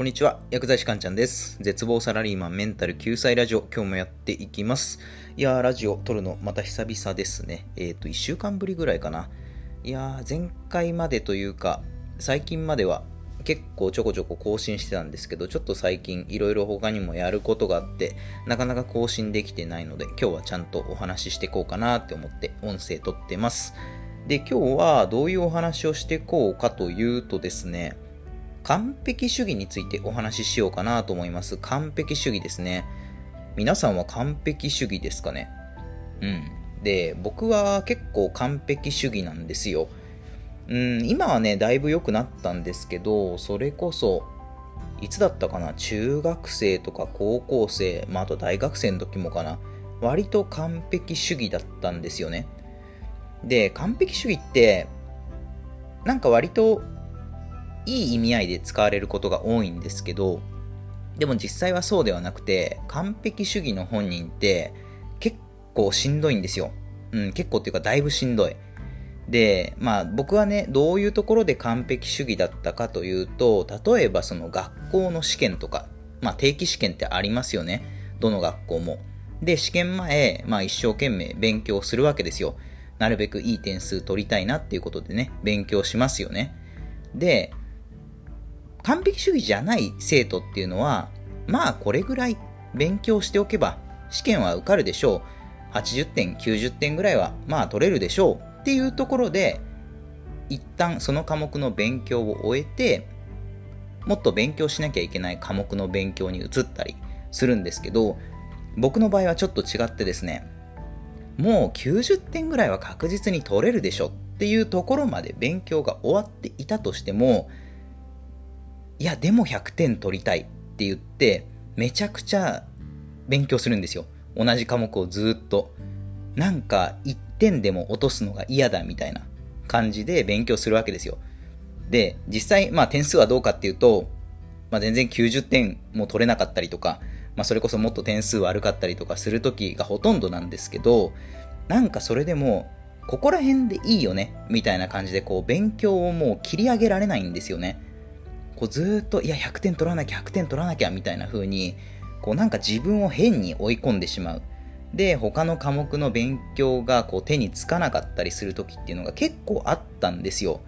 こんにちは、薬剤師かんちゃんです。絶望サラリーマンメンタル救済ラジオ、今日もやっていきます。いやー、ラジオ撮るのまた久々ですね。えっ、と、1週間ぶりぐらいかな。いやー、前回までというか、最近までは結構ちょこちょこ更新してたんですけど、ちょっと最近いろいろ他にもやることがあって、なかなか更新できてないので、今日はちゃんとお話ししていこうかなって思って音声撮ってます。で、今日はどういうお話をしていこうかというとですね、完璧主義についてお話ししようかなと思います。完璧主義ですね。皆さんは完璧主義ですかね？うん。で、僕は結構完璧主義なんですよ。うん、今はね、だいぶ良くなったんですけど、それこそ、いつだったかな？中学生とか高校生、まあ、あと大学生の時もかな。割と完璧主義だったんですよね。で、完璧主義って、なんか割といい意味合いで使われることが多いんですけど、でも実際はそうではなくて、完璧主義の本人って結構しんどいんですよ。うん、結構っていうかだいぶしんどい。で、まあ僕はね、どういうところで完璧主義だったかというと、例えばその学校の試験とか、まあ定期試験ってありますよね。どの学校も。で、試験前、まあ一生懸命勉強するわけですよ。なるべくいい点数取りたいなっていうことでね、勉強しますよね。で、完璧主義じゃない生徒っていうのは、まあこれぐらい勉強しておけば試験は受かるでしょう。80点、90点ぐらいはまあ取れるでしょうっていうところで、一旦その科目の勉強を終えて、もっと勉強しなきゃいけない科目の勉強に移ったりするんですけど、僕の場合はちょっと違ってですね、もう90点ぐらいは確実に取れるでしょっていうところまで勉強が終わっていたとしても、いや、でも100点取りたいって言って、めちゃくちゃ勉強するんですよ。同じ科目をずっと。なんか、1点でも落とすのが嫌だみたいな感じで勉強するわけですよ。で、実際、まあ点数はどうかっていうと、まあ全然90点も取れなかったりとか、まあそれこそもっと点数悪かったりとかする時がほとんどなんですけど、なんかそれでも、ここら辺でいいよね、みたいな感じでこう勉強をもう切り上げられないんですよね。こうずっと、いや、100点取らなきゃ、100点取らなきゃ、みたいな風に、こうなんか自分を変に追い込んでしまう。で、他の科目の勉強がこう手につかなかったりする時っていうのが結構あったんですよ。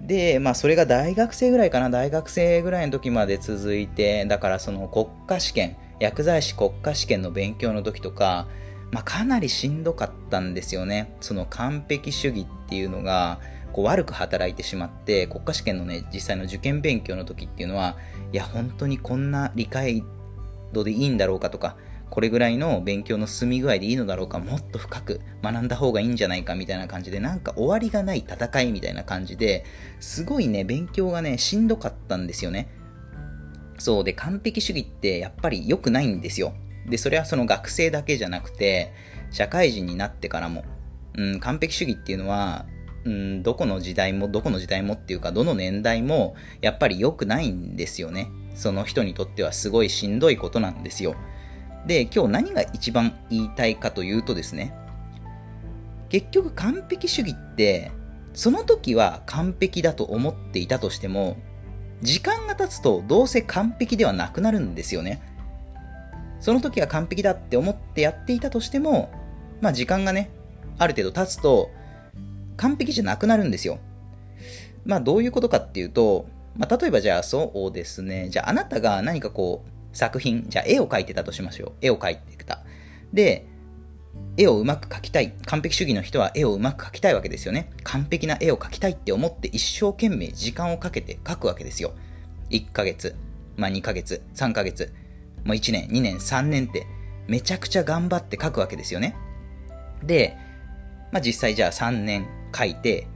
で、まあそれが大学生ぐらいかな、大学生ぐらいの時まで続いて、だからその国家試験、薬剤師国家試験の勉強の時とか、まあかなりしんどかったんですよね。その完璧主義っていうのが、こう悪く働いてしまって国家試験のね実際の受験勉強の時っていうのはいや本当にこんな理解度でいいんだろうかとかこれぐらいの勉強の進み具合でいいのだろうかもっと深く学んだ方がいいんじゃないかみたいな感じでなんか終わりがない戦いみたいな感じですごいね勉強がねしんどかったんですよね。そうで完璧主義ってやっぱり良くないんですよ。でそれはその学生だけじゃなくて社会人になってからも、うん、完璧主義っていうのはうん、どこの時代も、どこの時代もっていうか、どの年代も、やっぱり良くないんですよね。その人にとってはすごいしんどいことなんですよ。で、今日何が一番言いたいかというとですね、結局完璧主義って、その時は完璧だと思っていたとしても、時間が経つとどうせ完璧ではなくなるんですよね。その時は完璧だって思ってやっていたとしても、まあ時間がね、ある程度経つと、完璧じゃなくなるんですよ。まあどういうことかっていうと、まあ例えばじゃあそうですね、じゃああなたが何かこう作品、じゃあ絵を描いてたとしましょう。絵を描いてた。で、絵をうまく描きたい。完璧主義の人は絵をうまく描きたいわけですよね。完璧な絵を描きたいって思って一生懸命時間をかけて描くわけですよ。1ヶ月、まあ2ヶ月、3ヶ月、もう1年、2年、3年ってめちゃくちゃ頑張って描くわけですよね。で、まあ実際じゃあ3年描いて、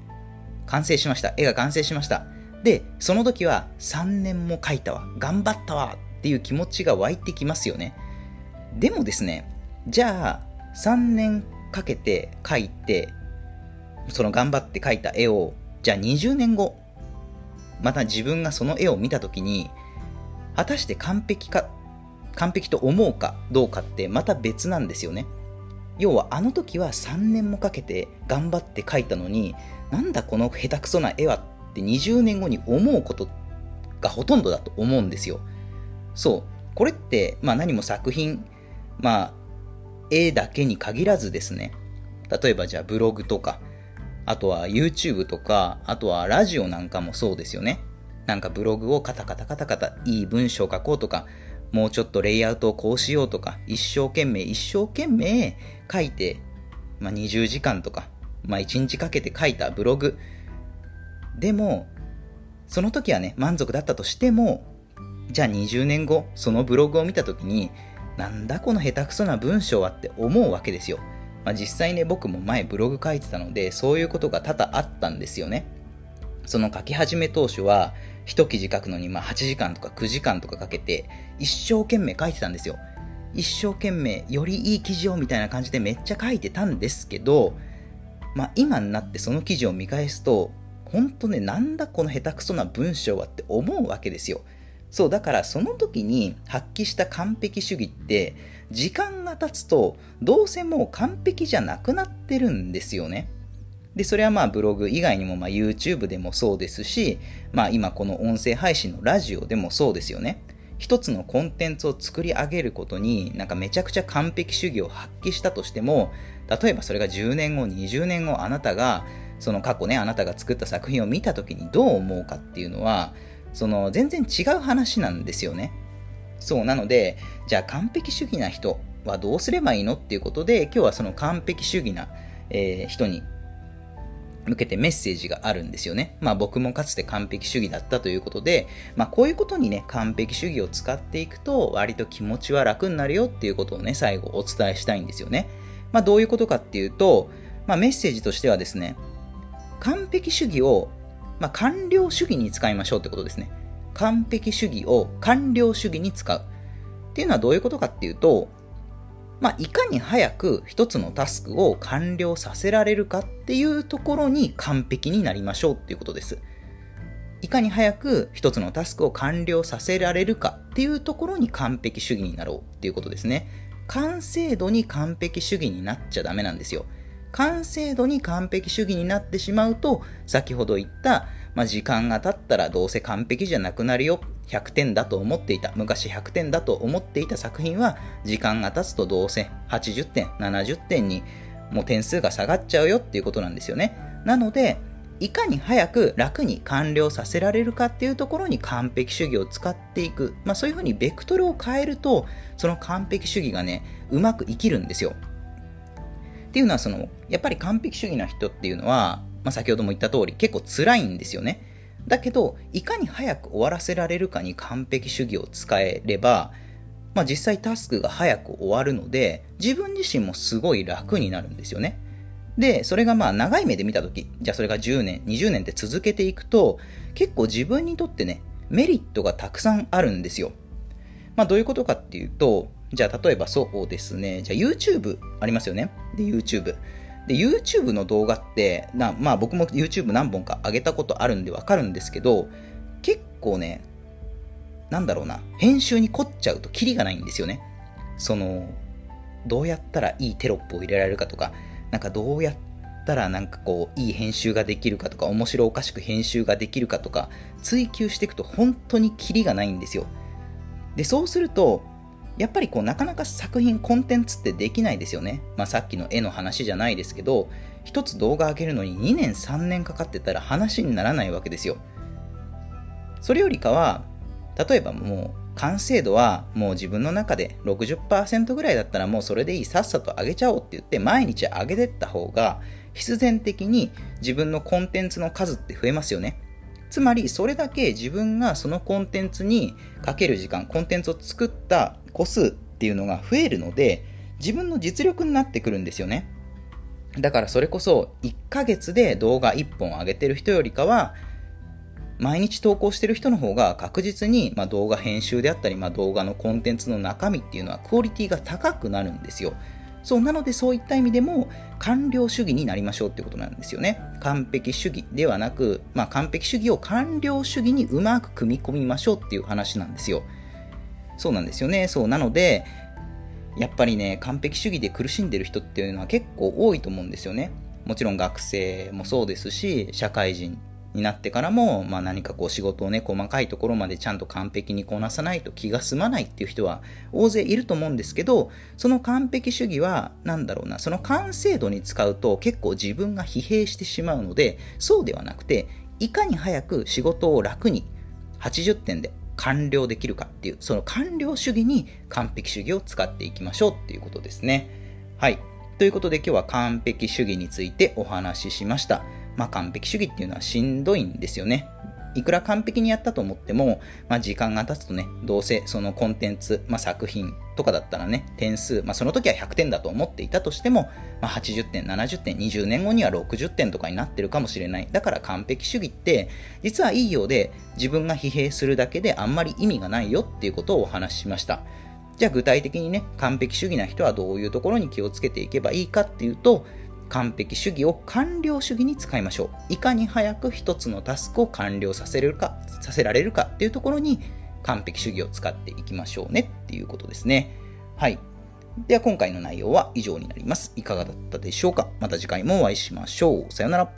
完成しました。絵が完成しました。で、その時は3年も描いたわ。頑張ったわっていう気持ちが湧いてきますよね。でもですね、じゃあ3年かけて描いて、その頑張って描いた絵を、じゃあ20年後、また自分がその絵を見た時に、果たして完璧か、完璧と思うかどうかってまた別なんですよね。要はあの時は3年もかけて頑張って描いたのになんだこの下手くそな絵はって20年後に思うことがほとんどだと思うんですよ。そう。これって、まあ何も作品、まあ、絵だけに限らずですね。例えばじゃあブログとか、あとは YouTube とか、あとはラジオなんかもそうですよね。なんかブログをカタカタカタカタいい文章書こうとか、もうちょっとレイアウトをこうしようとか、一生懸命一生懸命書いて、まあ、20時間とか、まあ、1日かけて書いたブログ。でも、その時はね、満足だったとしても、じゃあ20年後、そのブログを見た時に、なんだこの下手くそな文章はって思うわけですよ。まあ、実際ね、僕も前ブログ書いてたので、そういうことが多々あったんですよね。その書き始め当初は、一記事書くのにまあ8時間とか9時間とかかけて、一生懸命書いてたんですよ。一生懸命、よりいい記事をみたいな感じでめっちゃ書いてたんですけど、まあ今になってその記事を見返すと、本当ね、なんだこの下手くそな文章はって思うわけですよ。そう、だからその時に発揮した完璧主義って、時間が経つと、どうせもう完璧じゃなくなってるんですよね。で、それはまあブログ以外にもまあ YouTube でもそうですし、まあ今この音声配信のラジオでもそうですよね。一つのコンテンツを作り上げることになんかめちゃくちゃ完璧主義を発揮したとしても、例えばそれが10年後、20年後あなたがその過去ね、あなたが作った作品を見た時にどう思うかっていうのは、その全然違う話なんですよね。そう、なので、じゃあ完璧主義な人はどうすればいいのっていうことで、今日はその完璧主義な、えー、人に向けてメッセージがあるんですよね。まあ僕もかつて完璧主義だったということで、まあこういうことにね、完璧主義を使っていくと割と気持ちは楽になるよっていうことをね、最後お伝えしたいんですよね。まあどういうことかっていうと、まあメッセージとしてはですね、完璧主義を、まあ、完了主義に使いましょうってことですね。完璧主義を完了主義に使う。っていうのはどういうことかっていうと、まあ、いかに早く一つのタスクを完了させられるかっていうところに完璧になりましょうっていうことです。いかに早く一つのタスクを完了させられるかっていうところに完璧主義になろうっていうことですね。完成度に完璧主義になっちゃダメなんですよ。完成度に完璧主義になってしまうと、先ほど言った、まあ、時間が経ったらどうせ完璧じゃなくなるよ。100点だと思っていた、昔100点だと思っていた作品は、時間が経つとどうせ80点、70点にもう点数が下がっちゃうよっていうことなんですよね。なので、いかに早く楽に完了させられるかっていうところに完璧主義を使っていく。まあそういうふうにベクトルを変えると、その完璧主義がね、うまく生きるんですよ。っていうのはその、やっぱり完璧主義な人っていうのは、まあ、先ほども言った通り結構辛いんですよね。だけど、いかに早く終わらせられるかに完璧主義を使えれば、まあ、実際タスクが早く終わるので、自分自身もすごい楽になるんですよね。で、それがまあ長い目で見たとき、じゃあそれが10年、20年って続けていくと、結構自分にとってね、メリットがたくさんあるんですよ。まあどういうことかっていうと、じゃあ、例えばそうですね。じゃあ、YouTube ありますよね。で、YouTube。で、YouTube の動画って、なまあ僕も YouTube 何本か上げたことあるんでわかるんですけど、結構ね、なんだろうな、編集に凝っちゃうとキリがないんですよね。その、どうやったらいいテロップを入れられるかとか、なんかどうやったらなんかこう、いい編集ができるかとか、面白おかしく編集ができるかとか、追求していくと本当にキリがないんですよ。で、そうすると、やっぱりこうなかなか作品コンテンツってできないですよね、まあ、さっきの絵の話じゃないですけど一つ動画上げるのに2年3年かかってたら話にならないわけですよ。それよりかは例えばもう完成度はもう自分の中で60%ぐらいだったらもうそれでいいさっさと上げちゃおうって言って毎日上げてった方が必然的に自分のコンテンツの数って増えますよね。つまりそれだけ自分がそのコンテンツにかける時間コンテンツを作った個数っていうのが増えるので自分の実力になってくるんですよね。だからそれこそ1ヶ月で動画1本上げてる人よりかは毎日投稿してる人の方が確実に、ま、動画編集であったり、ま、動画のコンテンツの中身っていうのはクオリティが高くなるんですよ。そうなのでそういった意味でも完了主義になりましょうってことなんですよね。完璧主義ではなく、まあ、完璧主義を完了主義にうまく組み込みましょうっていう話なんですよ。そうなんですよね。そうなのでやっぱりね完璧主義で苦しんでる人っていうのは結構多いと思うんですよね。もちろん学生もそうですし社会人になってからも、まあ、何かこう仕事をね、細かいところまでちゃんと完璧にこなさないと気が済まないっていう人は大勢いると思うんですけど、その完璧主義は、なんだろうな、その完成度に使うと結構自分が疲弊してしまうので、そうではなくて、いかに早く仕事を楽に80点で完了できるかっていう、その完了主義に完璧主義を使っていきましょうっていうことですね。はい。ということで今日は完璧主義についてお話ししました。まあ、完璧主義っていうのはしんどいんですよね。いくら完璧にやったと思っても、まあ、時間が経つとね、どうせそのコンテンツ、まあ、作品とかだったらね、点数、まあ、その時は100点だと思っていたとしても、まあ、80点、70点、20年後には60点とかになってるかもしれない。だから完璧主義って、実はいいようで、自分が疲弊するだけであんまり意味がないよっていうことをお話ししました。じゃあ具体的にね、完璧主義な人はどういうところに気をつけていけばいいかっていうと、完璧主義を完了主義に使いましょう。いかに早く一つのタスクを完了させるか、させられるかっていうところに完璧主義を使っていきましょうねっていうことですね。はい。では今回の内容は以上になります。いかがだったでしょうか？また次回もお会いしましょう。さようなら。